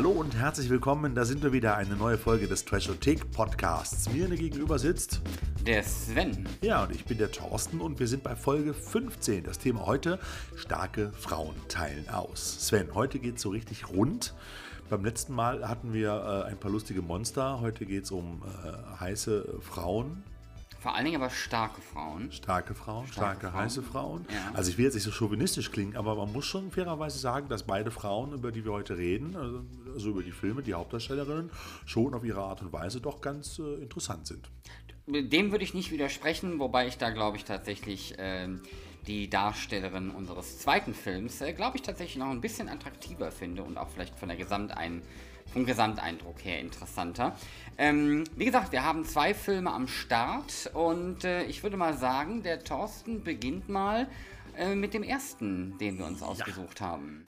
Hallo und herzlich willkommen. Da sind wir wieder. Eine neue Folge des Trashothek Podcasts. Mir gegenüber sitzt der Sven. Ja, und ich bin der Thorsten und wir sind bei Folge 15. Das Thema heute: starke Frauen teilen aus. Sven, heute geht es so richtig rund. Beim letzten Mal hatten wir äh, ein paar lustige Monster. Heute geht es um äh, heiße Frauen, vor allen Dingen aber starke Frauen. Starke Frauen, starke, starke heiße Frauen. Ja. Also ich will jetzt nicht so chauvinistisch klingen, aber man muss schon fairerweise sagen, dass beide Frauen, über die wir heute reden, also, also über die Filme, die Hauptdarstellerinnen, schon auf ihre Art und Weise doch ganz äh, interessant sind. Dem würde ich nicht widersprechen, wobei ich da glaube ich tatsächlich äh, die Darstellerin unseres zweiten Films, äh, glaube ich tatsächlich noch ein bisschen attraktiver finde und auch vielleicht von der Gesamtein vom Gesamteindruck her interessanter. Ähm, wie gesagt, wir haben zwei Filme am Start und äh, ich würde mal sagen, der Thorsten beginnt mal äh, mit dem ersten, den wir uns ausgesucht ja. haben.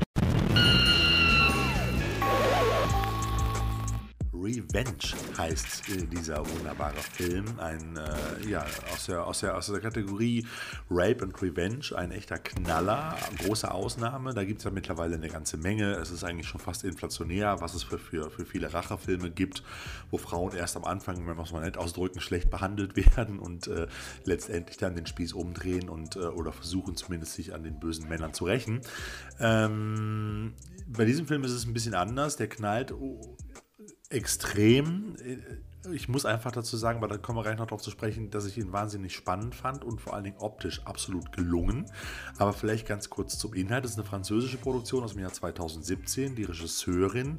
Revenge heißt äh, dieser wunderbare Film. Ein, äh, ja, aus der, aus, der, aus der Kategorie Rape and Revenge, ein echter Knaller, große Ausnahme. Da gibt es ja mittlerweile eine ganze Menge. Es ist eigentlich schon fast inflationär, was es für, für, für viele Rachefilme gibt, wo Frauen erst am Anfang, wenn man es mal nett ausdrücken, schlecht behandelt werden und äh, letztendlich dann den Spieß umdrehen und äh, oder versuchen zumindest sich an den bösen Männern zu rächen. Ähm, bei diesem Film ist es ein bisschen anders. Der knallt extrem. Ich muss einfach dazu sagen, aber da kommen wir gleich noch darauf zu sprechen, dass ich ihn wahnsinnig spannend fand und vor allen Dingen optisch absolut gelungen. Aber vielleicht ganz kurz zum Inhalt. Das ist eine französische Produktion aus dem Jahr 2017. Die Regisseurin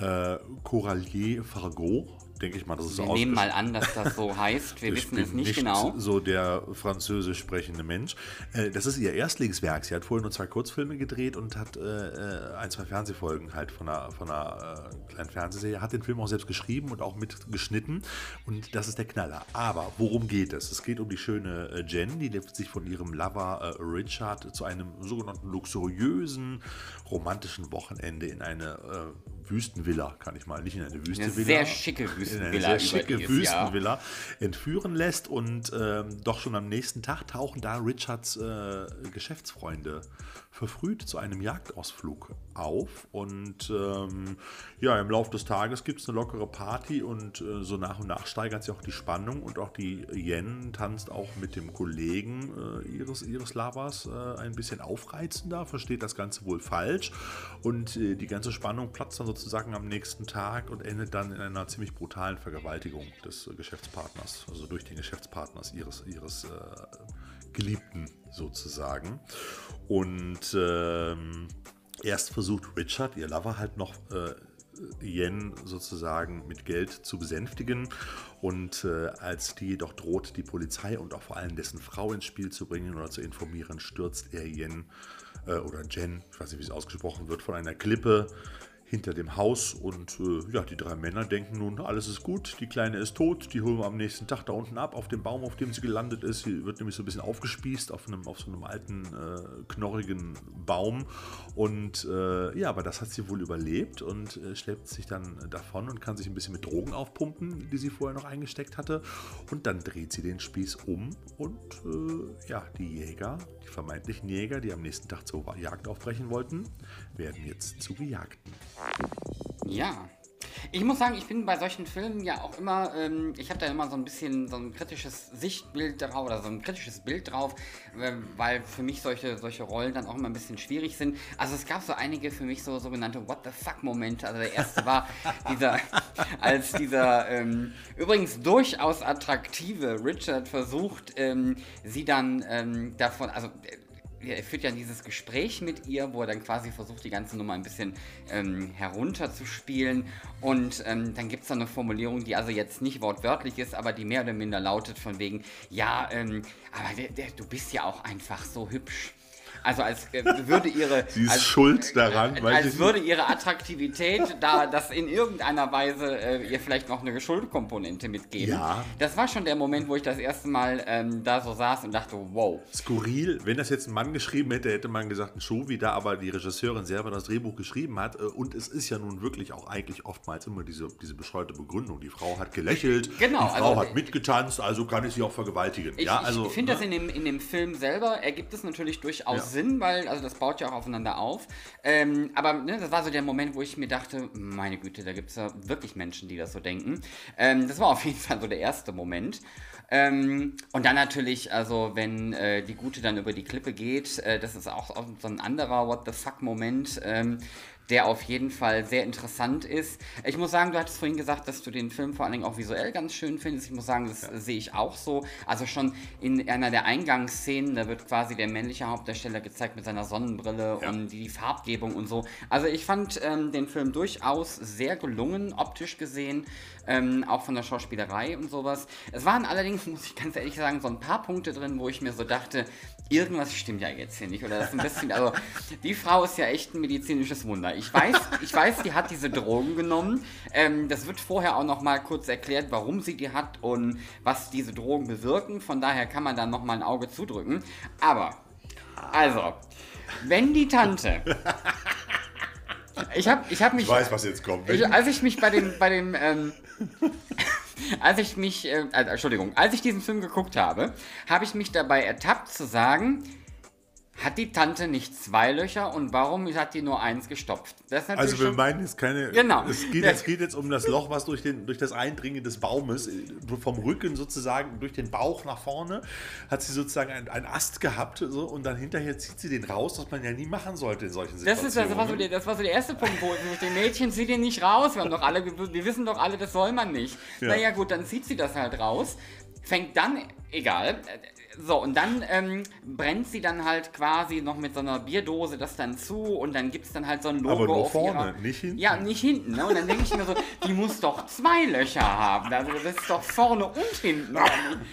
äh, Coralier Fargot denke ich mal, dass es Wir nehmen mal an, dass das so heißt. Wir wissen es nicht, nicht genau. So der französisch sprechende Mensch. Äh, das ist ihr Erstlingswerk. Sie hat vorher nur zwei Kurzfilme gedreht und hat äh, äh, ein, zwei Fernsehfolgen halt von einer, von einer kleinen Fernsehserie. Hat den Film auch selbst geschrieben und auch mitgeschnitten. Und das ist der Knaller. Aber worum geht es? Es geht um die schöne Jen, die sich von ihrem Lover Richard zu einem sogenannten luxuriösen, romantischen Wochenende in eine Wüstenvilla, kann ich mal, nicht in eine Wüstenvilla. Eine sehr schicke Wüstenvilla. In eine sehr schicke Wüstenvilla entführen lässt und ähm, doch schon am nächsten Tag tauchen da Richards äh, Geschäftsfreunde verfrüht zu einem Jagdausflug auf. Und ähm, ja, im Laufe des Tages gibt es eine lockere Party und äh, so nach und nach steigert sich auch die Spannung und auch die Yen tanzt auch mit dem Kollegen äh, ihres, ihres Lovers äh, ein bisschen aufreizender, versteht das Ganze wohl falsch und äh, die ganze Spannung platzt dann sozusagen am nächsten Tag und endet dann in einer ziemlich brutalen Vergewaltigung des Geschäftspartners, also durch den Geschäftspartners ihres, ihres äh, Geliebten sozusagen. Und ähm, erst versucht Richard, ihr Lover, halt noch äh, Yen sozusagen mit Geld zu besänftigen. Und äh, als die jedoch droht, die Polizei und auch vor allem dessen Frau ins Spiel zu bringen oder zu informieren, stürzt er Yen äh, oder Jen, ich weiß nicht, wie es ausgesprochen wird, von einer Klippe hinter dem Haus und äh, ja, die drei Männer denken nun, alles ist gut, die Kleine ist tot, die holen wir am nächsten Tag da unten ab, auf dem Baum, auf dem sie gelandet ist. Sie wird nämlich so ein bisschen aufgespießt auf, einem, auf so einem alten, äh, knorrigen Baum und äh, ja, aber das hat sie wohl überlebt und äh, schleppt sich dann davon und kann sich ein bisschen mit Drogen aufpumpen, die sie vorher noch eingesteckt hatte und dann dreht sie den Spieß um und äh, ja, die Jäger, die vermeintlichen Jäger, die am nächsten Tag zur Jagd aufbrechen wollten, werden jetzt zu Gejagten. Ja. Ich muss sagen, ich bin bei solchen Filmen ja auch immer, ähm, ich habe da immer so ein bisschen so ein kritisches Sichtbild drauf oder so ein kritisches Bild drauf, äh, weil für mich solche, solche Rollen dann auch immer ein bisschen schwierig sind. Also es gab so einige für mich so sogenannte What the fuck Momente. Also der erste war dieser, als dieser ähm, übrigens durchaus attraktive Richard versucht, ähm, sie dann ähm, davon, also er führt ja dieses Gespräch mit ihr, wo er dann quasi versucht, die ganze Nummer ein bisschen ähm, herunterzuspielen. Und ähm, dann gibt es da eine Formulierung, die also jetzt nicht wortwörtlich ist, aber die mehr oder minder lautet von wegen, ja, ähm, aber der, der, du bist ja auch einfach so hübsch. Also als äh, würde ihre. Sie ist als, schuld daran, äh, Als würde ihre Attraktivität da das in irgendeiner Weise äh, ihr vielleicht noch eine Schuldkomponente mitgeben. Ja. Das war schon der Moment, wo ich das erste Mal ähm, da so saß und dachte, wow. Skurril, wenn das jetzt ein Mann geschrieben hätte, hätte man gesagt, ein Show, wie da aber die Regisseurin selber das Drehbuch geschrieben hat. Äh, und es ist ja nun wirklich auch eigentlich oftmals immer diese, diese bescheuerte Begründung. Die Frau hat gelächelt, genau, die Frau also, hat mitgetanzt, also kann ich sie auch vergewaltigen. Ich, ja, also, ich finde ne? das in dem, in dem Film selber ergibt es natürlich durchaus ja Sinn, weil, also das baut ja auch aufeinander auf. Ähm, aber ne, das war so der Moment, wo ich mir dachte, meine Güte, da gibt es ja wirklich Menschen, die das so denken. Ähm, das war auf jeden Fall so der erste Moment. Ähm, und dann natürlich, also wenn äh, die Gute dann über die Klippe geht, äh, das ist auch, auch so ein anderer What the fuck-Moment. Ähm, der auf jeden Fall sehr interessant ist. Ich muss sagen, du hattest vorhin gesagt, dass du den Film vor allen Dingen auch visuell ganz schön findest. Ich muss sagen, das ja. sehe ich auch so. Also schon in einer der Eingangsszenen, da wird quasi der männliche Hauptdarsteller gezeigt mit seiner Sonnenbrille ja. und die Farbgebung und so. Also ich fand ähm, den Film durchaus sehr gelungen, optisch gesehen ähm, auch von der Schauspielerei und sowas. Es waren allerdings, muss ich ganz ehrlich sagen, so ein paar Punkte drin, wo ich mir so dachte, irgendwas stimmt ja jetzt hier nicht. Oder das ist ein bisschen, also die Frau ist ja echt ein medizinisches Wunder. Ich weiß, ich weiß, die hat diese Drogen genommen. Ähm, das wird vorher auch noch mal kurz erklärt, warum sie die hat und was diese Drogen bewirken. Von daher kann man da noch mal ein Auge zudrücken. Aber, also, wenn die Tante ich habe ich hab mich. Ich weiß, was jetzt kommt. Ich, als ich mich bei dem, bei dem ähm, als ich mich, äh, äh, Entschuldigung, als ich diesen Film geguckt habe, habe ich mich dabei ertappt zu sagen, hat die Tante nicht zwei Löcher und warum hat die nur eins gestopft? also wir meinen jetzt keine. Genau. Es geht, es geht, jetzt um das Loch, was durch, den, durch das Eindringen des Baumes, äh, vom Rücken sozusagen durch den Bauch nach vorne, hat sie sozusagen einen Ast gehabt so, und dann hinterher zieht sie den raus, was man ja nie machen sollte in solchen Situationen. Das, ist, das, war, so der, das war so der erste Punkt, wo ich den Mädchen zieht den nicht raus. Wir, haben doch alle, wir wissen doch alle, das soll man nicht. Ja. Naja gut, dann zieht sie das halt raus, fängt dann, egal, so, und dann ähm, brennt sie dann halt quasi noch mit so einer Bierdose das dann zu und dann gibt es dann halt so ein Logo Aber nur auf vorne, ihrer, nicht hinten. Ja, nicht hinten. Ne? Und dann denke ich mir so, die muss doch zwei Löcher haben. Also das ist doch vorne und hinten.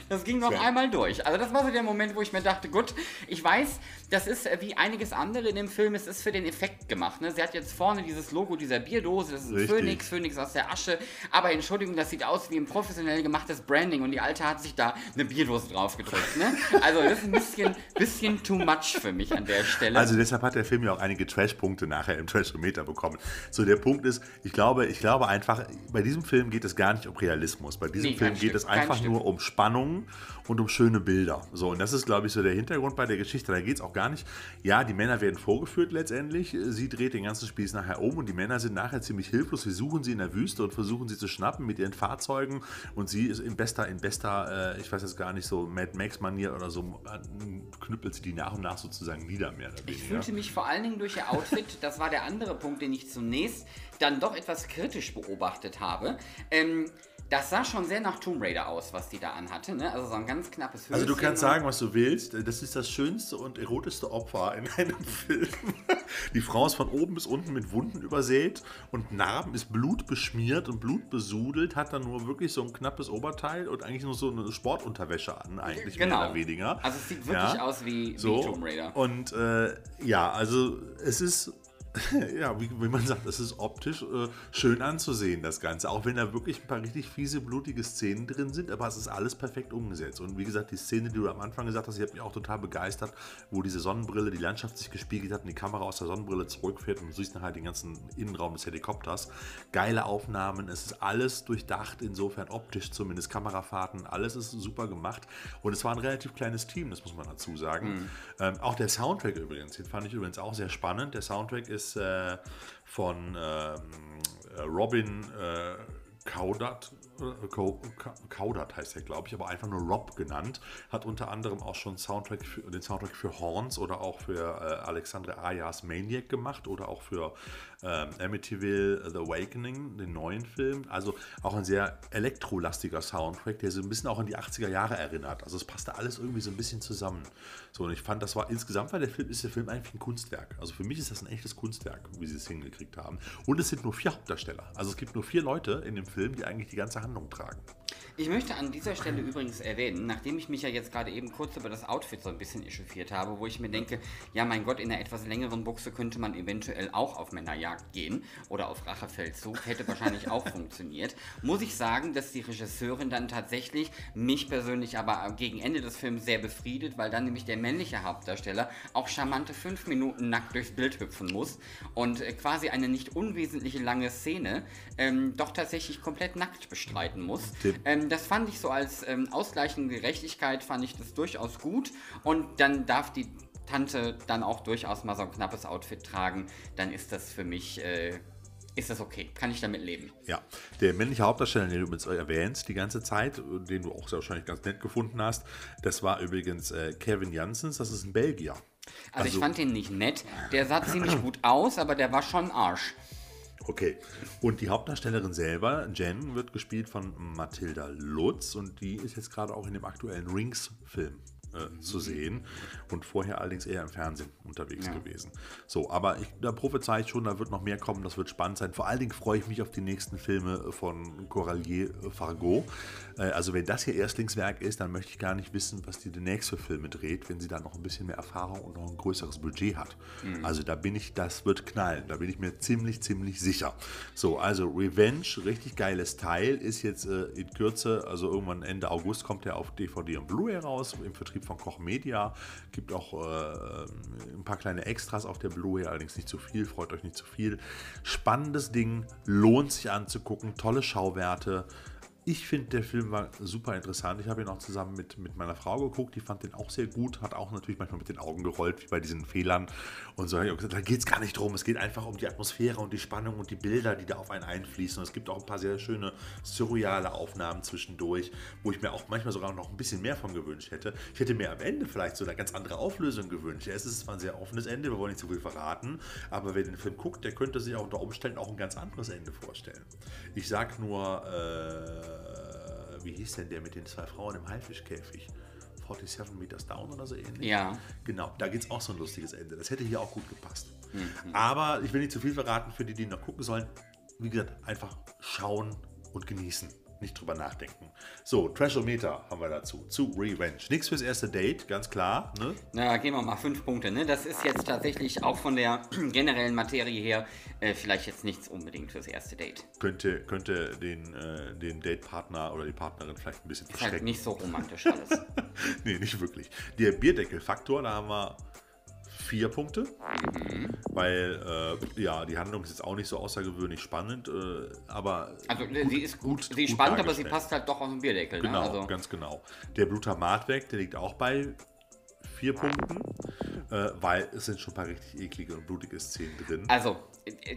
Das ging noch einmal durch. Also das war so der Moment, wo ich mir dachte, gut, ich weiß, das ist äh, wie einiges andere in dem Film, es ist für den Effekt gemacht. Ne? Sie hat jetzt vorne dieses Logo dieser Bierdose, das ist ein Richtig. Phönix, Phönix aus der Asche. Aber Entschuldigung, das sieht aus wie ein professionell gemachtes Branding und die Alte hat sich da eine Bierdose drauf gedrückt. Ne? Also das ist ein bisschen, bisschen too much für mich an der Stelle. Also deshalb hat der Film ja auch einige Trash-Punkte nachher im Trash-Meter bekommen. So der Punkt ist, ich glaube, ich glaube einfach, bei diesem Film geht es gar nicht um Realismus. Bei diesem nee, Film geht Stück, es einfach nur um Spannung und um schöne Bilder. So, und das ist, glaube ich, so der Hintergrund bei der Geschichte. Da geht es auch gar nicht. Ja, die Männer werden vorgeführt letztendlich. Sie dreht den ganzen Spieß nachher um und die Männer sind nachher ziemlich hilflos. Wir suchen sie in der Wüste und versuchen sie zu schnappen mit ihren Fahrzeugen. Und sie ist in bester, in bester, äh, ich weiß jetzt gar nicht, so Mad Max-Manier oder so, äh, knüppelt sie die nach und nach sozusagen nieder, mehr oder weniger. Ich fühlte mich vor allen Dingen durch ihr Outfit, das war der andere Punkt, den ich zunächst dann doch etwas kritisch beobachtet habe. Ähm, das sah schon sehr nach Tomb Raider aus, was die da anhatte. Ne? Also so ein ganz knappes Höschen. Also du kannst sagen, was du willst. Das ist das schönste und erotischste Opfer in einem Film. Die Frau ist von oben bis unten mit Wunden übersät und Narben, ist blutbeschmiert und blutbesudelt, hat dann nur wirklich so ein knappes Oberteil und eigentlich nur so eine Sportunterwäsche an, eigentlich genau. mehr oder weniger. Also es sieht wirklich ja. aus wie, so. wie Tomb Raider. Und äh, ja, also es ist ja, wie, wie, man sagt, es ist optisch äh, schön anzusehen, das Ganze. Auch wenn da wirklich ein paar richtig fiese, blutige Szenen drin sind, aber es ist alles perfekt umgesetzt. Und wie gesagt, die Szene, die du am Anfang gesagt hast, die hat mich auch total begeistert, wo diese Sonnenbrille, die Landschaft sich gespiegelt hat und die Kamera aus der Sonnenbrille zurückfährt und du siehst nachher den ganzen Innenraum des Helikopters. Geile Aufnahmen, es ist alles durchdacht, insofern optisch zumindest, Kamerafahrten, alles ist super gemacht. Und es war ein relativ kleines Team, das muss man dazu sagen. Mhm. Ähm, auch der Soundtrack übrigens, den fand ich übrigens auch sehr spannend. Der Soundtrack ist ist äh, von ähm, Robin äh, Kaudert, äh, heißt er, glaube ich, aber einfach nur Rob genannt. Hat unter anderem auch schon Soundtrack für, den Soundtrack für Horns oder auch für äh, Alexandre Ayas Maniac gemacht oder auch für ähm, Amityville The Awakening, den neuen Film. Also auch ein sehr elektrolastiger Soundtrack, der so ein bisschen auch an die 80er Jahre erinnert. Also es passte alles irgendwie so ein bisschen zusammen. So, und ich fand, das war insgesamt war der Film, ist der Film eigentlich ein Kunstwerk. Also für mich ist das ein echtes Kunstwerk, wie sie es hingekriegt haben. Und es sind nur vier Hauptdarsteller. Also es gibt nur vier Leute in dem Film, die eigentlich die ganze Handlung tragen. Ich möchte an dieser Stelle übrigens erwähnen, nachdem ich mich ja jetzt gerade eben kurz über das Outfit so ein bisschen echauffiert habe, wo ich mir denke, ja mein Gott, in einer etwas längeren Buchse könnte man eventuell auch auf Männerjagd gehen oder auf Rachefeldzug, hätte wahrscheinlich auch funktioniert, muss ich sagen, dass die Regisseurin dann tatsächlich mich persönlich aber gegen Ende des Films sehr befriedet, weil dann nämlich der männliche Hauptdarsteller auch charmante fünf Minuten nackt durchs Bild hüpfen muss und äh, quasi eine nicht unwesentliche lange Szene ähm, doch tatsächlich komplett nackt bestreiten muss. Ähm, das fand ich so als ähm, ausgleichende Gerechtigkeit, fand ich das durchaus gut. Und dann darf die Tante dann auch durchaus mal so ein knappes Outfit tragen, dann ist das für mich, äh, ist das okay. Kann ich damit leben. Ja, der männliche Hauptdarsteller, den du jetzt erwähnst die ganze Zeit, den du auch sehr wahrscheinlich ganz nett gefunden hast, das war übrigens äh, Kevin Janssens, das ist ein Belgier. Also, ich fand den nicht nett. Der sah ziemlich gut aus, aber der war schon Arsch. Okay. Und die Hauptdarstellerin selber, Jen, wird gespielt von Mathilda Lutz und die ist jetzt gerade auch in dem aktuellen Rings-Film äh, zu sehen und vorher allerdings eher im Fernsehen unterwegs Ja. gewesen. So, aber ich, da prophezei ich schon, da wird noch mehr kommen, das wird spannend sein. Vor allen Dingen freue ich mich auf die nächsten Filme von Coralier Fargo. Äh, also wenn das hier Erstlingswerk ist, dann möchte ich gar nicht wissen, was die demnächst für Filme dreht, wenn sie da noch ein bisschen mehr Erfahrung und noch ein größeres Budget hat. Also da bin ich, das wird knallen, da bin ich mir ziemlich, ziemlich sicher. So, also Revenge, richtig geiles Teil, ist jetzt äh, in Kürze, also irgendwann Ende August kommt er auf DVD und Blu-ray raus, im Vertrieb von Koch Media. Gibt auch äh, ein paar kleine Extras auf der Blu-ray, allerdings nicht zu viel, freut euch nicht zu viel. Spannendes Ding, lohnt sich anzugucken, tolle Schauwerte. Ich finde, der Film war super interessant. Ich habe ihn auch zusammen mit, mit meiner Frau geguckt. Die fand den auch sehr gut. Hat auch natürlich manchmal mit den Augen gerollt, wie bei diesen Fehlern. Und so ich gesagt, da geht es gar nicht drum. Es geht einfach um die Atmosphäre und die Spannung und die Bilder, die da auf einen einfließen. Und es gibt auch ein paar sehr schöne surreale Aufnahmen zwischendurch, wo ich mir auch manchmal sogar noch ein bisschen mehr von gewünscht hätte. Ich hätte mir am Ende vielleicht so eine ganz andere Auflösung gewünscht. Es ist zwar ein sehr offenes Ende, wir wollen nicht zu viel verraten, aber wer den Film guckt, der könnte sich auch unter Umständen auch ein ganz anderes Ende vorstellen. Ich sag nur, äh, wie hieß denn der mit den zwei Frauen im Haifischkäfig? 47 Meters Down oder so ähnlich? Ja. Genau, da gibt es auch so ein lustiges Ende. Das hätte hier auch gut gepasst. Aber ich will nicht zu viel verraten für die, die noch gucken sollen. Wie gesagt, einfach schauen und genießen. Nicht drüber nachdenken. So, Trashometer haben wir dazu. Zu Revenge. Nichts fürs erste Date, ganz klar. Ne? Na, gehen wir mal fünf Punkte. Ne? Das ist jetzt tatsächlich auch von der generellen Materie her äh, vielleicht jetzt nichts unbedingt fürs erste Date. Könnte, könnte den, äh, den Datepartner oder die Partnerin vielleicht ein bisschen Ist halt verschrecken. nicht so romantisch alles. nee, nicht wirklich. Der Bierdeckelfaktor, da haben wir vier Punkte, weil äh, ja, die Handlung ist jetzt auch nicht so außergewöhnlich spannend, äh, aber Also äh, sie ist gut, gut- sie ist gut spannend, aber sie passt halt doch aus dem Bierdeckel. genau, Ne? Also, ganz genau. Der Blutamat weg, der liegt auch bei vier Punkten, äh, weil es sind schon ein paar richtig eklige und blutige Szenen drin. also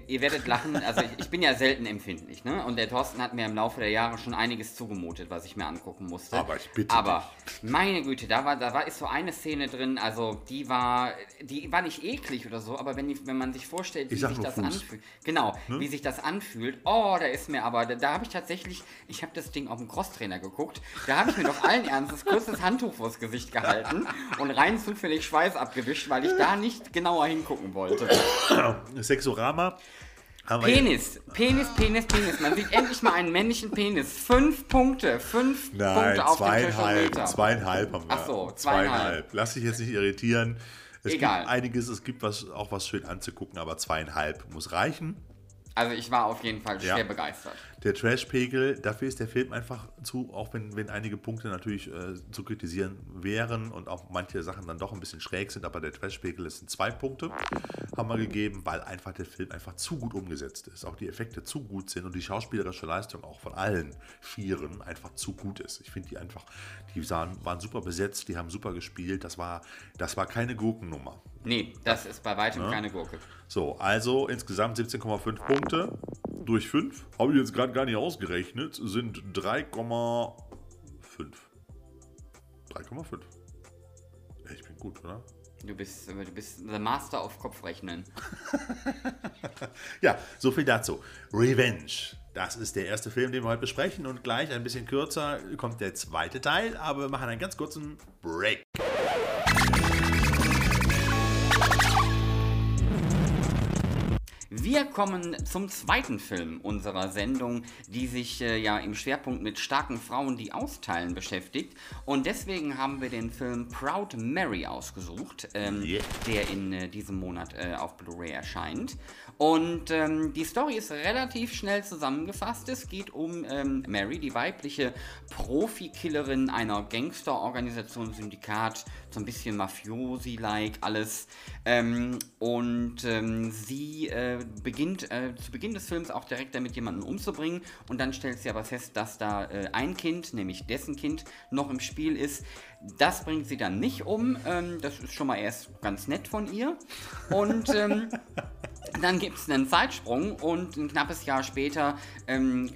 ihr werdet lachen, also ich, ich bin ja selten empfindlich, ne? Und der Thorsten hat mir im Laufe der Jahre schon einiges zugemutet, was ich mir angucken musste. Aber ich bitte Aber meine Güte, da war, da war ist so eine Szene drin, also die war, die war nicht eklig oder so, aber wenn, die, wenn man sich vorstellt, wie sich das Fuß. anfühlt, genau, wie sich das anfühlt, oh, da ist mir aber, da, da habe ich tatsächlich, ich habe das Ding auf dem Crosstrainer geguckt, da habe ich mir doch allen Ernstes kurz das Handtuch vors Gesicht gehalten und rein zufällig Schweiß abgewischt, weil ich da nicht genauer hingucken wollte. Sexorama Penis, Penis, Penis, Penis. Man sieht endlich mal einen männlichen Penis. Fünf Punkte, fünf Nein, Punkte auf dem zweieinhalb, Tischometer. zweieinhalb haben wir. Ach so, zweieinhalb. Lass dich jetzt nicht irritieren. Es Egal. gibt einiges, es gibt was, auch was schön anzugucken, aber zweieinhalb muss reichen. Also ich war auf jeden Fall schwer Ja. begeistert. Der Trash-Pegel, dafür ist der Film einfach zu, auch wenn, wenn einige Punkte natürlich äh, zu kritisieren wären und auch manche Sachen dann doch ein bisschen schräg sind, aber der Trash-Pegel ist zwei Punkte, haben wir gegeben, weil einfach der Film einfach zu gut umgesetzt ist. Auch die Effekte zu gut sind und die schauspielerische Leistung auch von allen Vieren einfach zu gut ist. Ich finde die einfach, die sahen, waren super besetzt, die haben super gespielt, das war, das war keine Gurkennummer. Nee, das ist bei weitem keine Gurke. So, also insgesamt 17,5 Punkte durch 5. Habe ich jetzt gerade gar nicht ausgerechnet. Sind 3,5. 3,5. Ey, Ich bin gut, oder? Du bist, du bist the Master of Kopfrechnen. Ja, so viel dazu. Revenge. Das ist der erste Film, den wir heute besprechen. Und gleich ein bisschen kürzer kommt der zweite Teil. Aber wir machen einen ganz kurzen Break. Wir kommen zum zweiten Film unserer Sendung, die sich äh, ja im Schwerpunkt mit starken Frauen, die austeilen, beschäftigt. Und deswegen haben wir den Film Proud Mary ausgesucht, ähm, Yeah. der in äh, diesem Monat äh, auf Blu-ray erscheint. Und ähm, die Story ist relativ schnell zusammengefasst. Es geht um ähm, Mary, die weibliche Profikillerin einer Gangsterorganisation, Syndikat, so ein bisschen Mafiosi-like alles. Ähm, und ähm, sie äh, beginnt äh, zu Beginn des Films auch direkt damit jemanden umzubringen und dann stellt sie aber fest, dass da äh, ein Kind, nämlich dessen Kind, noch im Spiel ist. Das bringt sie dann nicht um. Ähm, das ist schon mal erst ganz nett von ihr. Und ähm, dann gibt es einen Zeitsprung und ein knappes Jahr später ähm,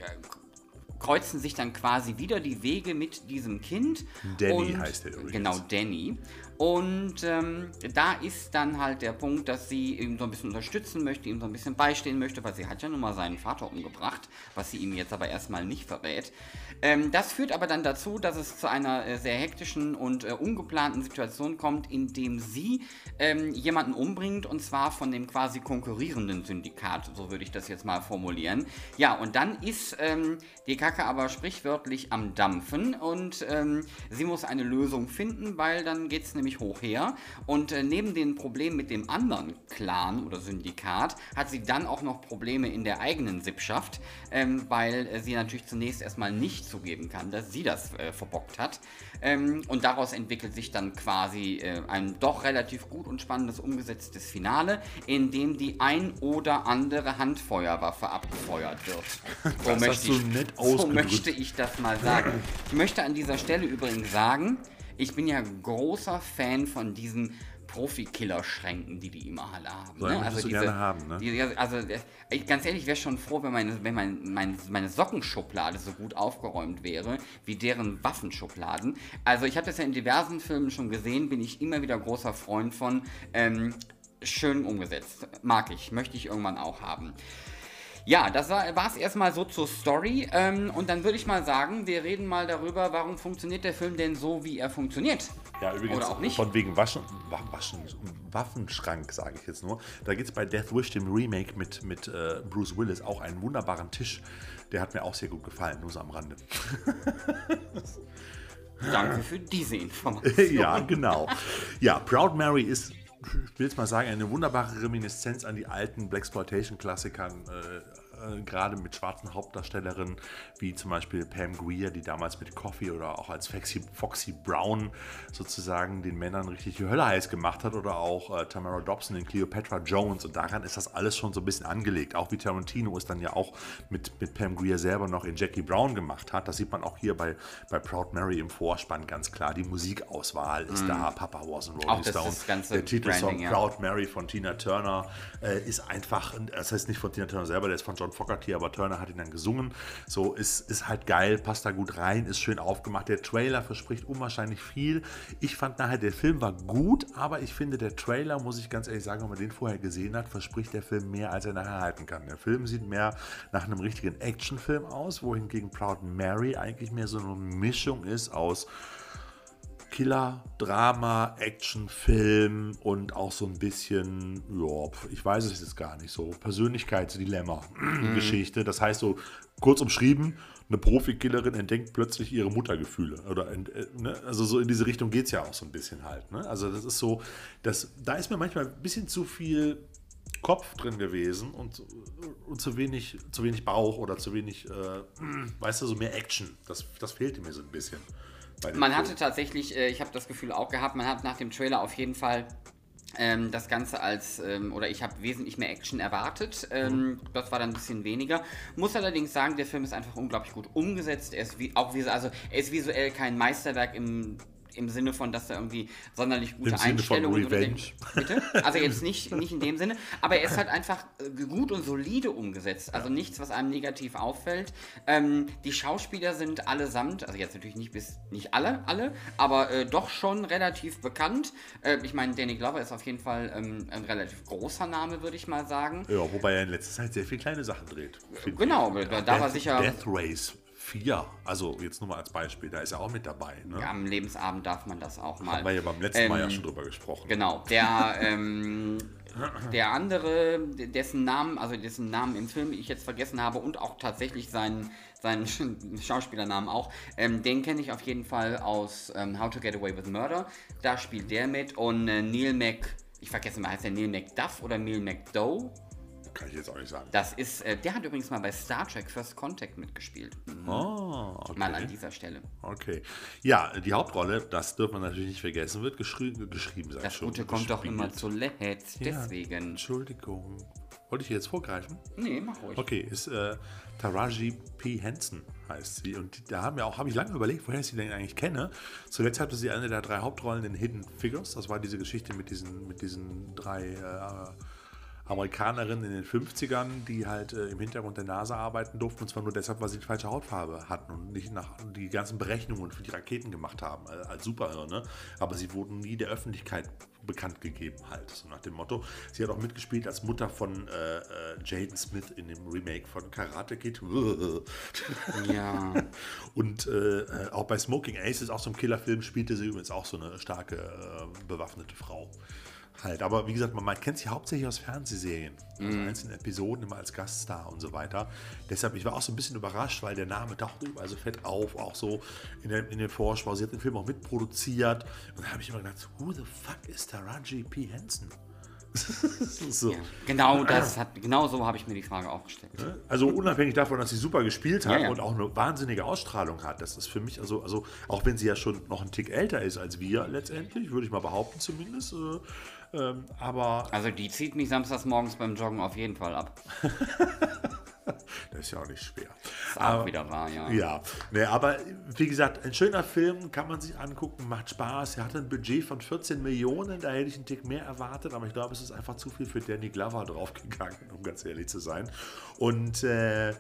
kreuzen sich dann quasi wieder die Wege mit diesem Kind. Danny und, heißt er übrigens. Genau, Danny. Und ähm, da ist dann halt der Punkt, dass sie ihn so ein bisschen unterstützen möchte, ihm so ein bisschen beistehen möchte, weil sie hat ja nun mal seinen Vater umgebracht, was sie ihm jetzt aber erstmal nicht verrät. Ähm, das führt aber dann dazu, dass es zu einer äh, sehr hektischen und äh, ungeplanten Situation kommt, in dem sie ähm, jemanden umbringt und zwar von dem quasi konkurrierenden Syndikat, so würde ich das jetzt mal formulieren. Ja, und dann ist ähm, die Kacke aber sprichwörtlich am Dampfen und ähm, sie muss eine Lösung finden, weil dann geht es nämlich hoch her. Und äh, neben den Problemen mit dem anderen Clan oder Syndikat hat sie dann auch noch Probleme in der eigenen Sippschaft, ähm, weil äh, sie natürlich zunächst erstmal nicht zugeben kann, dass sie das äh, verbockt hat. Ähm, und daraus entwickelt sich dann quasi äh, ein doch relativ gut und spannendes umgesetztes Finale, in dem die ein oder andere Handfeuerwaffe abgefeuert wird. So, Das möchte, ich, so möchte ich das mal sagen. Ich möchte an dieser Stelle übrigens sagen, ich bin ja großer Fan von diesen Profi-Killer-Schränken, die die immer alle haben. So einen möchtest du gerne haben, ne? Die, ja, also äh, ich, ganz ehrlich, ich wäre schon froh, wenn, meine, wenn mein, mein, meine Sockenschublade so gut aufgeräumt wäre, wie deren Waffenschubladen. Also ich habe das ja in diversen Filmen schon gesehen, bin ich immer wieder großer Freund von. Ähm, schön umgesetzt. Mag ich, möchte ich irgendwann auch haben. Ja, das war es erstmal so zur Story. Ähm, und dann würde ich mal sagen, wir reden mal darüber, warum funktioniert der Film denn so, wie er funktioniert. Ja, übrigens Oder auch nicht. von wegen Waschen, Wa- Waschen, Waffenschrank, sage ich jetzt nur. Da gibt es bei Death Wish, dem Remake mit, mit äh, Bruce Willis, auch einen wunderbaren Tisch. Der hat mir auch sehr gut gefallen, nur so am Rande. Danke für diese Information. ja, genau. Ja, Proud Mary ist, ich will jetzt mal sagen, eine wunderbare Reminiszenz an die alten Blaxploitation-Klassikern, äh, äh, gerade mit schwarzen Hauptdarstellerinnen, wie zum Beispiel Pam Grier, die damals mit Coffee oder auch als Foxy, Foxy Brown sozusagen den Männern richtig die Hölle heiß gemacht hat, oder auch äh, Tamara Dobson in Cleopatra Jones. Und daran ist das alles schon so ein bisschen angelegt. Auch wie Tarantino es dann ja auch mit, mit Pam Grier selber noch in Jackie Brown gemacht hat. Das sieht man auch hier bei, bei Proud Mary im Vorspann ganz klar. Die Musikauswahl ist da. Papa was a Rolling. Auch das- Stone. Der Titelsong Branding, ja. Proud Mary von Tina Turner äh, ist einfach, das heißt nicht von Tina Turner selber, der ist von John Fogerty, aber Turner hat ihn dann gesungen. So ist, ist halt geil, passt da gut rein, ist schön aufgemacht. Der Trailer verspricht unwahrscheinlich viel. Ich fand nachher, der Film war gut, aber ich finde, der Trailer, muss ich ganz ehrlich sagen, wenn man den vorher gesehen hat, verspricht der Film mehr, als er nachher halten kann. Der Film sieht mehr nach einem richtigen Actionfilm aus, wohingegen Proud Mary eigentlich mehr so eine Mischung ist aus Killer, Drama, Actionfilm und auch so ein bisschen, ja, ich weiß es jetzt gar nicht, so Persönlichkeitsdilemma-Geschichte. Das heißt so, kurz umschrieben, eine Profikillerin entdeckt plötzlich ihre Muttergefühle. Oder, äh, ne? Also so in diese Richtung geht es ja auch so ein bisschen halt. Ne? Also das ist so, das, da ist mir manchmal ein bisschen zu viel Kopf drin gewesen und, und zu, wenig, zu wenig Bauch oder zu wenig, äh, weißt du, so mehr Action. Das, das fehlte mir so ein bisschen. Man Film. hatte tatsächlich, äh, ich habe das Gefühl auch gehabt, man hat nach dem Trailer auf jeden Fall ähm, das Ganze als, ähm, oder ich habe wesentlich mehr Action erwartet. Ähm, Das war dann ein bisschen weniger. Muss allerdings sagen, der Film ist einfach unglaublich gut umgesetzt. Er ist wie, auch also er ist visuell kein Meisterwerk im, im Sinne von, dass er irgendwie sonderlich gute Im Sinne von Einstellungen Revenge. Bitte? Also jetzt nicht, nicht in dem Sinne, aber er ist halt einfach äh, gut und solide umgesetzt. Also nichts, was einem negativ auffällt. Ähm, die Schauspieler sind allesamt, also jetzt natürlich nicht bis nicht alle, alle, aber äh, doch schon relativ bekannt. Äh, ich meine, Danny Glover ist auf jeden Fall ähm, ein relativ großer Name, würde ich mal sagen. Ja, wobei er in letzter Zeit sehr viele kleine Sachen dreht. Genau, da- da war sicher- Death Race 4, also jetzt nur mal als Beispiel, da ist er auch mit dabei. Ne? Am Lebensabend darf man das auch mal. Haben wir ja beim letzten Mal ja Ähm, schon drüber gesprochen. Genau, der, ähm, der andere, dessen Namen, also dessen Namen im Film ich jetzt vergessen habe und auch tatsächlich seinen, seinen Schauspielernamen auch, ähm, den kenne ich auf jeden Fall aus ähm, How to Get Away with Murder. Da spielt der mit und äh, Neil Mac, ich vergesse mal, heißt der Neil McDuff oder Neil McDow? Kann ich jetzt auch nicht sagen. Das ist, äh, der hat übrigens mal bei Star Trek First Contact mitgespielt. Mhm. Oh, okay. Mal an dieser Stelle. Okay. Ja, die Hauptrolle, das dürfen wir natürlich nicht vergessen, wird geschri geschrieben, sag ich Das schon. Gute kommt doch immer zuletzt, Ja, deswegen. Entschuldigung. Wollte ich jetzt vorgreifen? Nee, mach ruhig. Okay, ist äh, Taraji P. Henson heißt sie. Und da haben wir auch, habe ich lange überlegt, woher ich sie denn eigentlich kenne. Zuletzt hatte sie eine der drei Hauptrollen in Hidden Figures. Das war diese Geschichte mit diesen, mit diesen drei äh, Amerikanerinnen in den 50ern, die halt äh, im Hintergrund der NASA arbeiten durften. Und zwar nur deshalb, weil sie die falsche Hautfarbe hatten und nicht nach die ganzen Berechnungen für die Raketen gemacht haben, äh, als Superhirne. Aber sie wurden nie der Öffentlichkeit bekannt gegeben, halt, so nach dem Motto. Sie hat auch mitgespielt als Mutter von äh, äh Jaden Smith in dem Remake von Karate Kid. Ja. Und äh, äh, auch bei Smoking Ace ist auch so ein Killerfilm, spielte sie übrigens auch so eine starke bewaffnete Frau. Halt, aber wie gesagt, man, man kennt sie hauptsächlich aus Fernsehserien, also Mhm. einzelnen Episoden immer als Gaststar und so weiter. Deshalb, ich war auch so ein bisschen überrascht, weil der Name tauchte überall so fett auf, auch so in, der, in den Vorschau. Sie hat den Film auch mitproduziert. Und da habe ich immer gedacht, who the fuck is Taraji P. Henson? so. ja. Genau das hat, genau so habe ich mir die Frage auch gestellt. Also unabhängig davon, dass sie super gespielt hat Ja, ja. und auch eine wahnsinnige Ausstrahlung hat, das ist für mich, also, also auch wenn sie ja schon noch ein Tick älter ist als wir letztendlich, würde ich mal behaupten zumindest, äh, ähm, aber Also die zieht mich samstags morgens beim Joggen auf jeden Fall ab. das ist ja auch nicht schwer. Ist auch wieder wahr, ja. Ja, ne, aber wie gesagt, ein schöner Film, kann man sich angucken, macht Spaß. Er hatte ein Budget von 14 Millionen, da hätte ich einen Tick mehr erwartet, aber ich glaube, es ist einfach zu viel für Danny Glover draufgegangen, um ganz ehrlich zu sein. Und äh,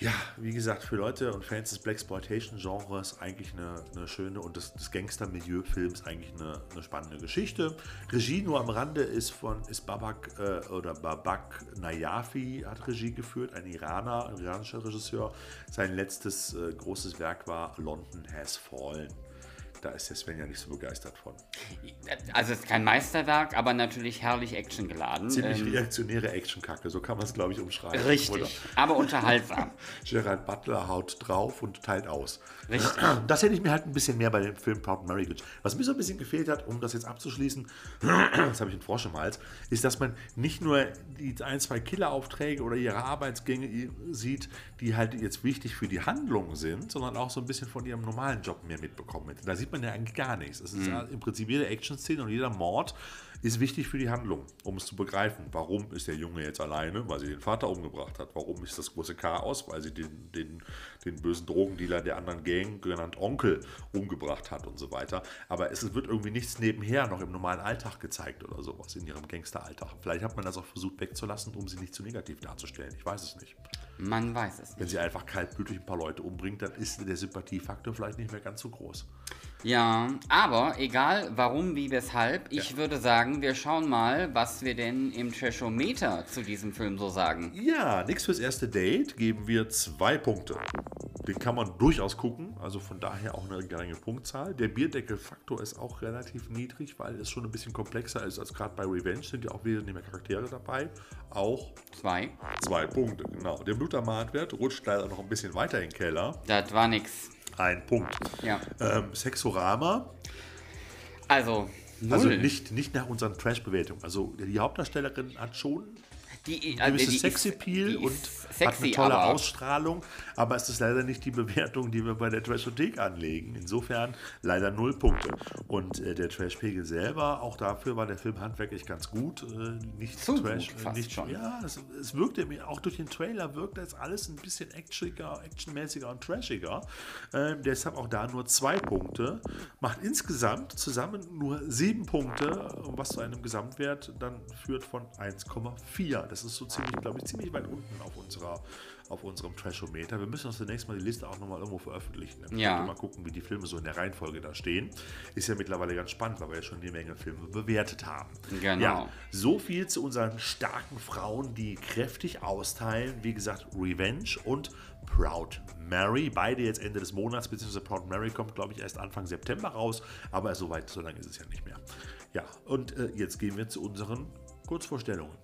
ja, wie gesagt, für Leute und Fans des Blaxploitation-Genres eigentlich eine, eine schöne und des, des Gangster-Milieu-Films eigentlich eine, eine spannende Geschichte. Regie nur am Rande ist von ist Babak äh, oder Babak Nayafi hat Regie geführt, ein Iraner, ein iranischer Regisseur. Sein letztes äh, großes Werk war London Has Fallen. Da ist der Sven ja nicht so begeistert von. Also es ist kein Meisterwerk, aber natürlich herrlich actiongeladen. Ziemlich Ähm, reaktionäre Actionkacke, so kann man es, glaube ich, umschreiben. Oder? richtig, aber unterhaltsam. Gerald Butler haut drauf und teilt aus. Richtig. Das hätte ich mir halt ein bisschen mehr bei dem Film Proud Mary gewünscht. Was mir so ein bisschen gefehlt hat, um das jetzt abzuschließen, das habe ich einen Frosch im Hals, ist, dass man nicht nur die ein, zwei Killeraufträge oder ihre Arbeitsgänge sieht, die halt jetzt wichtig für die Handlung sind, sondern auch so ein bisschen von ihrem normalen Job mehr mitbekommen. Da sieht man ja eigentlich gar nichts. Es ist ja im Prinzip jede Action-Szene und jeder Mord ist wichtig für die Handlung, um es zu begreifen. Warum ist der Junge jetzt alleine? Weil sie den Vater umgebracht hat. Warum ist das große Chaos? Weil sie den, den, den bösen Drogendealer der anderen Gang, genannt Onkel, umgebracht hat und so weiter. Aber es wird irgendwie nichts nebenher noch im normalen Alltag gezeigt oder sowas, in ihrem Gangsteralltag. Vielleicht hat man das auch versucht wegzulassen, um sie nicht zu negativ darzustellen. Ich weiß es nicht. Man weiß es nicht. Wenn sie einfach kaltblütig ein paar Leute umbringt, dann ist der Sympathiefaktor vielleicht nicht mehr ganz so groß. Ja, aber egal warum, wie, weshalb, ich würde sagen, wir schauen mal, was wir denn im Trashometer zu diesem Film so sagen. Ja, nix fürs erste Date geben wir zwei Punkte. Den kann man durchaus gucken, also von daher auch eine geringe Punktzahl. Der Bierdeckelfaktor ist auch relativ niedrig, weil es schon ein bisschen komplexer ist als gerade bei Revenge, sind ja auch wesentlich mehr Charaktere dabei. Auch Zwei. zwei Punkte, genau. Der Blutermatwert rutscht leider noch ein bisschen weiter in den Keller. Das war nix. Ein Punkt. Ja. Ähm, Sexorama, Also, null. also nicht, nicht nach unseren Trash-Bewertungen. Also die Hauptdarstellerin hat schon die, ein gewisses Sexappeal und ist hat sexy, eine tolle aber Ausstrahlung, aber es ist leider nicht die Bewertung, die wir bei der Trashothek anlegen. Insofern leider null Punkte. Und äh, der Trashpegel selber, auch dafür war der Film handwerklich ganz gut. Äh, nicht Zu Trash, gut äh, fast nicht, schon. Ja, es, es wirkte mir, auch durch den Trailer wirkt das alles ein bisschen actioniger, actionmäßiger und trashiger. Ähm, deshalb auch da nur zwei Punkte. Macht insgesamt zusammen nur sieben Punkte, was zu einem Gesamtwert dann führt von 1,4. Das ist so ziemlich, glaube ich, ziemlich weit unten auf unserer auf unserem Trashometer. Wir müssen uns zunächst mal die Liste auch nochmal irgendwo veröffentlichen. Dann Ja. mal gucken, wie die Filme so in der Reihenfolge da stehen. Ist ja mittlerweile ganz spannend, weil wir ja schon eine Menge Filme bewertet haben. Genau. Ja, so viel zu unseren starken Frauen, die kräftig austeilen. Wie gesagt, Revenge und Proud Mary. Beide jetzt Ende des Monats, beziehungsweise Proud Mary kommt, glaube ich, erst Anfang September raus. Aber so weit, so lange ist es ja nicht mehr. Ja, und äh, jetzt gehen wir zu unseren Kurzvorstellungen.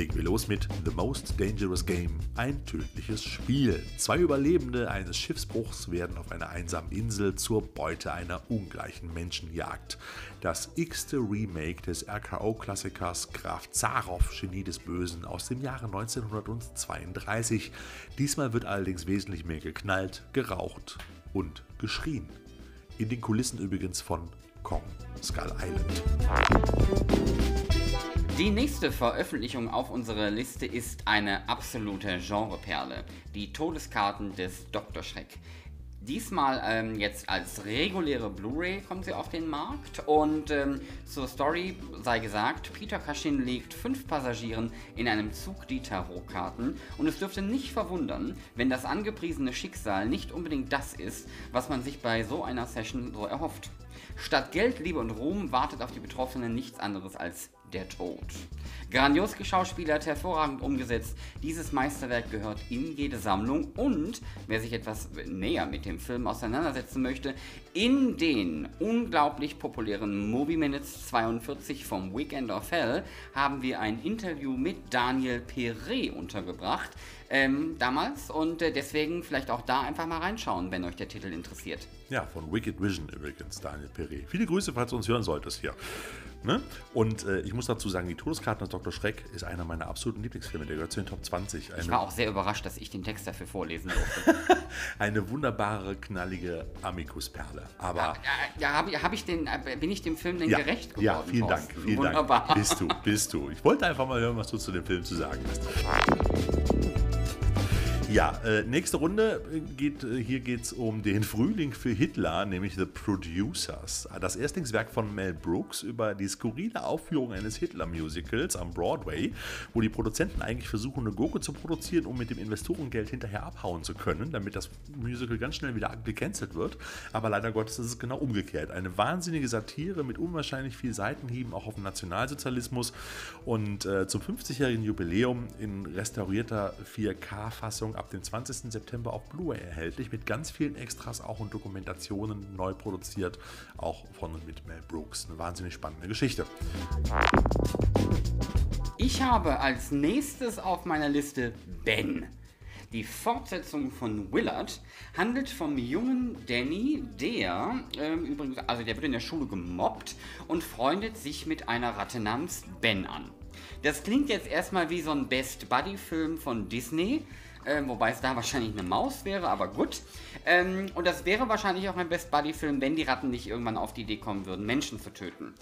Legen wir los mit The Most Dangerous Game, ein tödliches Spiel. Zwei Überlebende eines Schiffsbruchs werden auf einer einsamen Insel zur Beute einer ungleichen Menschenjagd. Das x-te Remake des RKO-Klassikers Graf Zaroff, Genie des Bösen, aus dem Jahre 1932. Diesmal wird allerdings wesentlich mehr geknallt, geraucht und geschrien. In den Kulissen übrigens von Kong Skull Island. Die nächste Veröffentlichung auf unserer Liste ist eine absolute Genreperle. Die Todeskarten des Dr. Schreck. Diesmal ähm, jetzt als reguläre Blu-ray kommt sie auf den Markt und ähm, zur Story sei gesagt, Peter Cushing legt fünf Passagieren in einem Zug die Tarotkarten und es dürfte nicht verwundern, wenn das angepriesene Schicksal nicht unbedingt das ist, was man sich bei so einer Session so erhofft. Statt Geld, Liebe und Ruhm wartet auf die Betroffenen nichts anderes als der Tod. Grandios geschauspielert, hervorragend umgesetzt. Dieses Meisterwerk gehört in jede Sammlung und wer sich etwas näher mit dem Film auseinandersetzen möchte, in den unglaublich populären Movie Minutes 42 vom Weekend of Hell haben wir ein Interview mit Daniel Perret untergebracht. Ähm, damals und äh, deswegen vielleicht auch da einfach mal reinschauen, wenn euch der Titel interessiert. Ja, von Wicked Vision übrigens, Daniel Perret. Viele Grüße, falls du uns hören solltest hier. Ne? Und äh, ich muss dazu sagen, die Todeskarten des Dr. Schreck ist einer meiner absoluten Lieblingsfilme. Der gehört zu den Top 20. Eine, ich war auch sehr überrascht, dass ich den Text dafür vorlesen durfte. eine wunderbare, knallige Amicus-Perle. Aber ja, ja hab ich den, äh, bin ich dem Film denn ja, gerecht geworden? Ja, vielen Dank. Vielen Wunderbar. Dank. Bist du, bist du. Ich wollte einfach mal hören, was du zu dem Film zu sagen hast. Ja, äh, nächste Runde geht, äh, hier geht es um den Frühling für Hitler, nämlich The Producers. Das Erstlingswerk von Mel Brooks über die skurrile Aufführung eines Hitler-Musicals am Broadway, wo die Produzenten eigentlich versuchen, eine Gurke zu produzieren, um mit dem Investorengeld hinterher abhauen zu können, damit das Musical ganz schnell wieder gecancelt wird. Aber leider Gottes ist es genau umgekehrt. Eine wahnsinnige Satire mit unwahrscheinlich viel Seitenhieben, auch auf den Nationalsozialismus. Und äh, zum 50-jährigen Jubiläum in restaurierter 4K-Fassung ab dem 20. September auf Blu-ray erhältlich, mit ganz vielen Extras auch und Dokumentationen neu produziert, auch von und mit Mel Brooks. Eine wahnsinnig spannende Geschichte. Ich habe als nächstes auf meiner Liste Ben. Die Fortsetzung von Willard handelt vom jungen Danny, der äh, übrigens, also der wird in der Schule gemobbt und freundet sich mit einer Ratte namens Ben an. Das klingt jetzt erstmal wie so ein Best Buddy-Film von Disney, äh, wobei es da wahrscheinlich eine Maus wäre, aber gut. Ähm, und das wäre wahrscheinlich auch ein Best Buddy-Film, wenn die Ratten nicht irgendwann auf die Idee kommen würden, Menschen zu töten.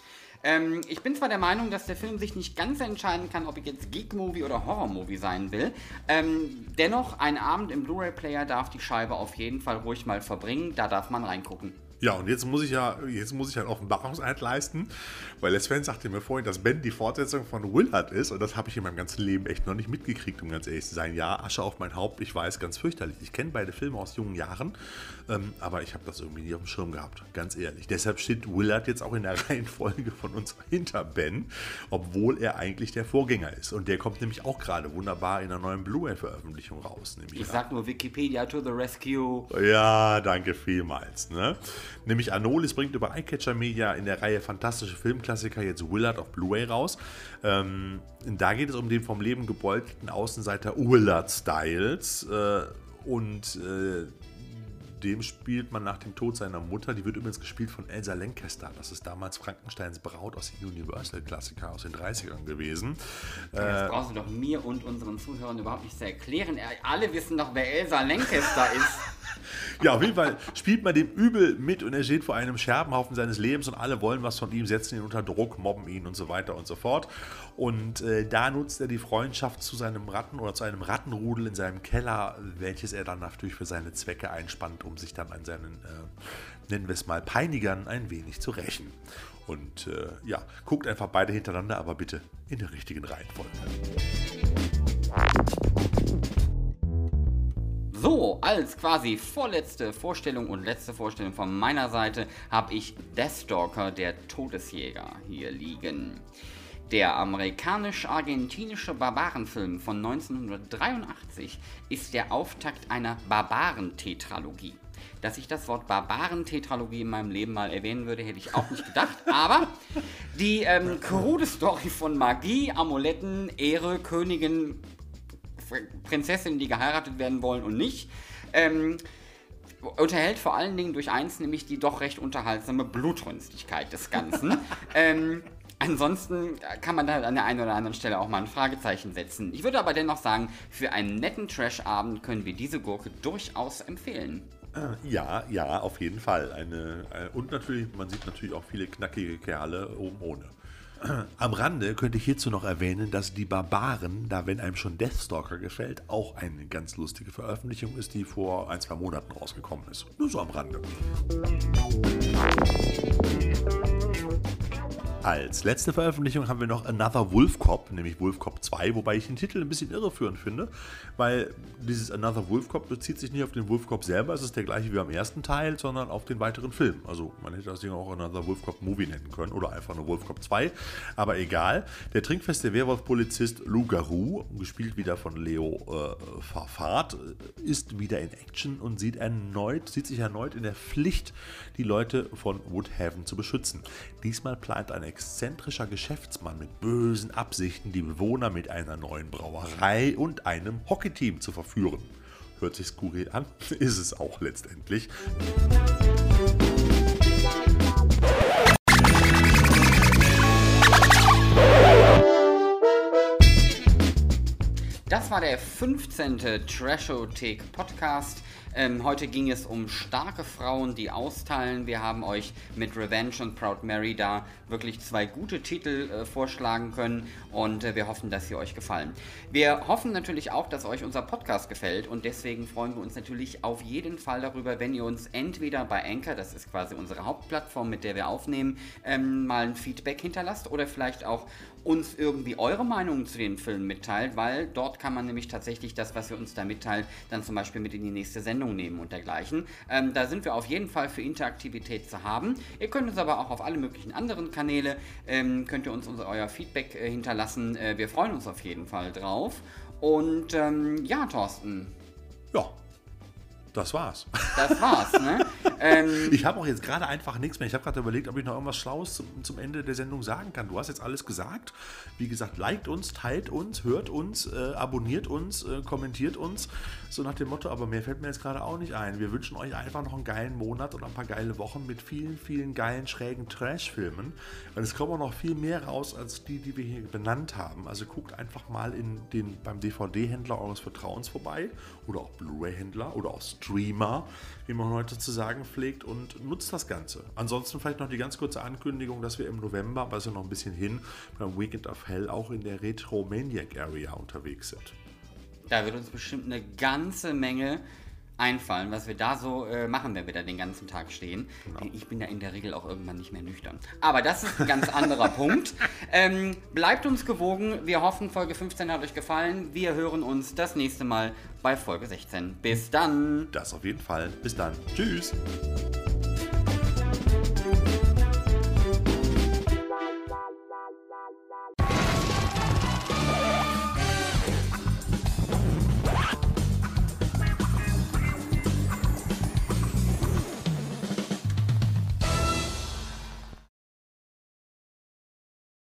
Ähm, ich bin zwar der Meinung, dass der Film sich nicht ganz entscheiden kann, ob ich jetzt Geek-Movie oder Horror-Movie sein will. Ähm, dennoch, ein Abend im Blu-ray-Player darf die Scheibe auf jeden Fall ruhig mal verbringen. Da darf man reingucken. Ja, und jetzt muss ich ja, jetzt muss ich halt Offenbarungseid leisten, weil Les Sven sagte mir vorhin, dass Ben die Fortsetzung von Willard ist und das habe ich in meinem ganzen Leben echt noch nicht mitgekriegt, um ganz ehrlich zu sein. Ja, Asche auf mein Haupt, ich weiß, ganz fürchterlich. Ich kenne beide Filme aus jungen Jahren, ähm, aber ich habe das irgendwie nie auf dem Schirm gehabt, ganz ehrlich. Deshalb steht Willard jetzt auch in der Reihenfolge von uns hinter Ben, obwohl er eigentlich der Vorgänger ist. Und der kommt nämlich auch gerade wunderbar in einer neuen Blu-ray-Veröffentlichung raus. ich sag nur Wikipedia to the rescue. Ja, danke vielmals. Ne? Nämlich Anolis bringt über Eyecatcher Media in der Reihe Fantastische Filmklassiker jetzt Willard auf Blu-ray raus. Ähm, da geht es um den vom Leben gebeutelten Außenseiter Willard Styles. Äh, und äh, dem spielt man nach dem Tod seiner Mutter, die wird übrigens gespielt von Elsa Lancaster. Das ist damals Frankensteins Braut aus den Universal-Klassiker aus den 30ern gewesen. Das äh, brauchst du doch mir und unseren Zuhörern überhaupt nicht zu erklären. Alle wissen doch, wer Elsa Lancaster ist. ja, auf jeden Fall spielt man dem übel mit und er steht vor einem Scherbenhaufen seines Lebens und alle wollen was von ihm, setzen ihn unter Druck, mobben ihn und so weiter und so fort. Und äh, da nutzt er die Freundschaft zu seinem Ratten oder zu einem Rattenrudel in seinem Keller, welches er dann natürlich für seine Zwecke einspannt, um sich dann an seinen, äh, nennen wir es mal, Peinigern ein wenig zu rächen. Und äh, ja, guckt einfach beide hintereinander, aber bitte in der richtigen Reihenfolge. So, als quasi vorletzte Vorstellung und letzte Vorstellung von meiner Seite habe ich Deathstalker, der Todesjäger, hier liegen. Der amerikanisch-argentinische Barbarenfilm von 1983 ist der Auftakt einer Barbarentetralogie. Dass ich das Wort Barbarentetralogie in meinem Leben mal erwähnen würde, hätte ich auch nicht gedacht. Aber die ähm, krude Story von Magie, Amuletten, Ehre, Königin, Prinzessinnen, die geheiratet werden wollen und nicht, ähm, unterhält vor allen Dingen durch eins, nämlich die doch recht unterhaltsame Blutrünstigkeit des Ganzen. ähm, Ansonsten kann man da an der einen oder anderen Stelle auch mal ein Fragezeichen setzen. Ich würde aber dennoch sagen, für einen netten Trash-Abend können wir diese Gurke durchaus empfehlen. Ja, ja, auf jeden Fall. Eine, eine, und natürlich, man sieht natürlich auch viele knackige Kerle oben ohne. Am Rande könnte ich hierzu noch erwähnen, dass Die Barbaren, da wenn einem schon Deathstalker gefällt, auch eine ganz lustige Veröffentlichung ist, die vor ein, zwei Monaten rausgekommen ist. Nur so am Rande. Als letzte Veröffentlichung haben wir noch Another Wolf Cop, nämlich Wolf Cop 2, wobei ich den Titel ein bisschen irreführend finde, weil dieses Another Wolf Cop bezieht sich nicht auf den Wolf Cop selber, es ist der gleiche wie beim ersten Teil, sondern auf den weiteren Film. Also man hätte das Ding auch Another Wolf Cop Movie nennen können oder einfach nur Wolf Cop 2, aber egal. Der trinkfeste Werwolf-Polizist Lou Garou, gespielt wieder von Leo äh, Farfart, ist wieder in Action und sieht erneut, sieht sich erneut in der Pflicht, die Leute von Woodhaven zu beschützen. Diesmal plant ein exzentrischer Geschäftsmann mit bösen Absichten, die Bewohner mit einer neuen Brauerei und einem Hockeyteam zu verführen. Hört sich skurril an, ist es auch letztendlich. Das war der 15. Trashothek Podcast. Ähm, heute ging es um starke Frauen, die austeilen. Wir haben euch mit Revenge und Proud Mary da wirklich zwei gute Titel äh, vorschlagen können und äh, wir hoffen, dass sie euch gefallen. Wir hoffen natürlich auch, dass euch unser Podcast gefällt und deswegen freuen wir uns natürlich auf jeden Fall darüber, wenn ihr uns entweder bei Anchor, das ist quasi unsere Hauptplattform, mit der wir aufnehmen, ähm, mal ein Feedback hinterlasst oder vielleicht auch uns irgendwie eure Meinungen zu den Filmen mitteilt, weil dort kann man nämlich tatsächlich das, was ihr uns da mitteilt, dann zum Beispiel mit in die nächste Sendung nehmen und dergleichen. Ähm, da sind wir auf jeden Fall für Interaktivität zu haben. Ihr könnt uns aber auch auf alle möglichen anderen Kanäle, ähm, könnt ihr uns unser, euer Feedback äh, hinterlassen. Äh, wir freuen uns auf jeden Fall drauf. Und ähm, ja, Thorsten. Ja, das war's. Das war's, ne? ähm, ich habe auch jetzt gerade einfach nichts mehr. Ich habe gerade überlegt, ob ich noch irgendwas Schlaues zum, zum, Ende der Sendung sagen kann. Du hast jetzt alles gesagt. Wie gesagt, liked uns, teilt uns, hört uns, äh, abonniert uns, äh, kommentiert uns. So nach dem Motto, aber mehr fällt mir jetzt gerade auch nicht ein. Wir wünschen euch einfach noch einen geilen Monat und ein paar geile Wochen mit vielen, vielen geilen, schrägen Trash-Filmen. Weil es kommen auch noch viel mehr raus als die, die wir hier benannt haben. Also guckt einfach mal in den, beim DVD-Händler eures Vertrauens vorbei oder auch Blu-ray-Händler oder auch Streamer, wie man heute zu sagen pflegt, und nutzt das Ganze. Ansonsten vielleicht noch die ganz kurze Ankündigung, dass wir im November, aber ja noch ein bisschen hin, beim Weekend of Hell auch in der Retro Maniac Area unterwegs sind. Da wird uns bestimmt eine ganze Menge einfallen, was wir da so äh, machen, wenn wir da den ganzen Tag stehen. Genau. Ich bin ja in der Regel auch irgendwann nicht mehr nüchtern. Aber das ist ein ganz anderer Punkt. Ähm, bleibt uns gewogen. Wir hoffen, Folge 15 hat euch gefallen. Wir hören uns das nächste Mal bei Folge 16. Bis dann. Das auf jeden Fall. Bis dann. Tschüss.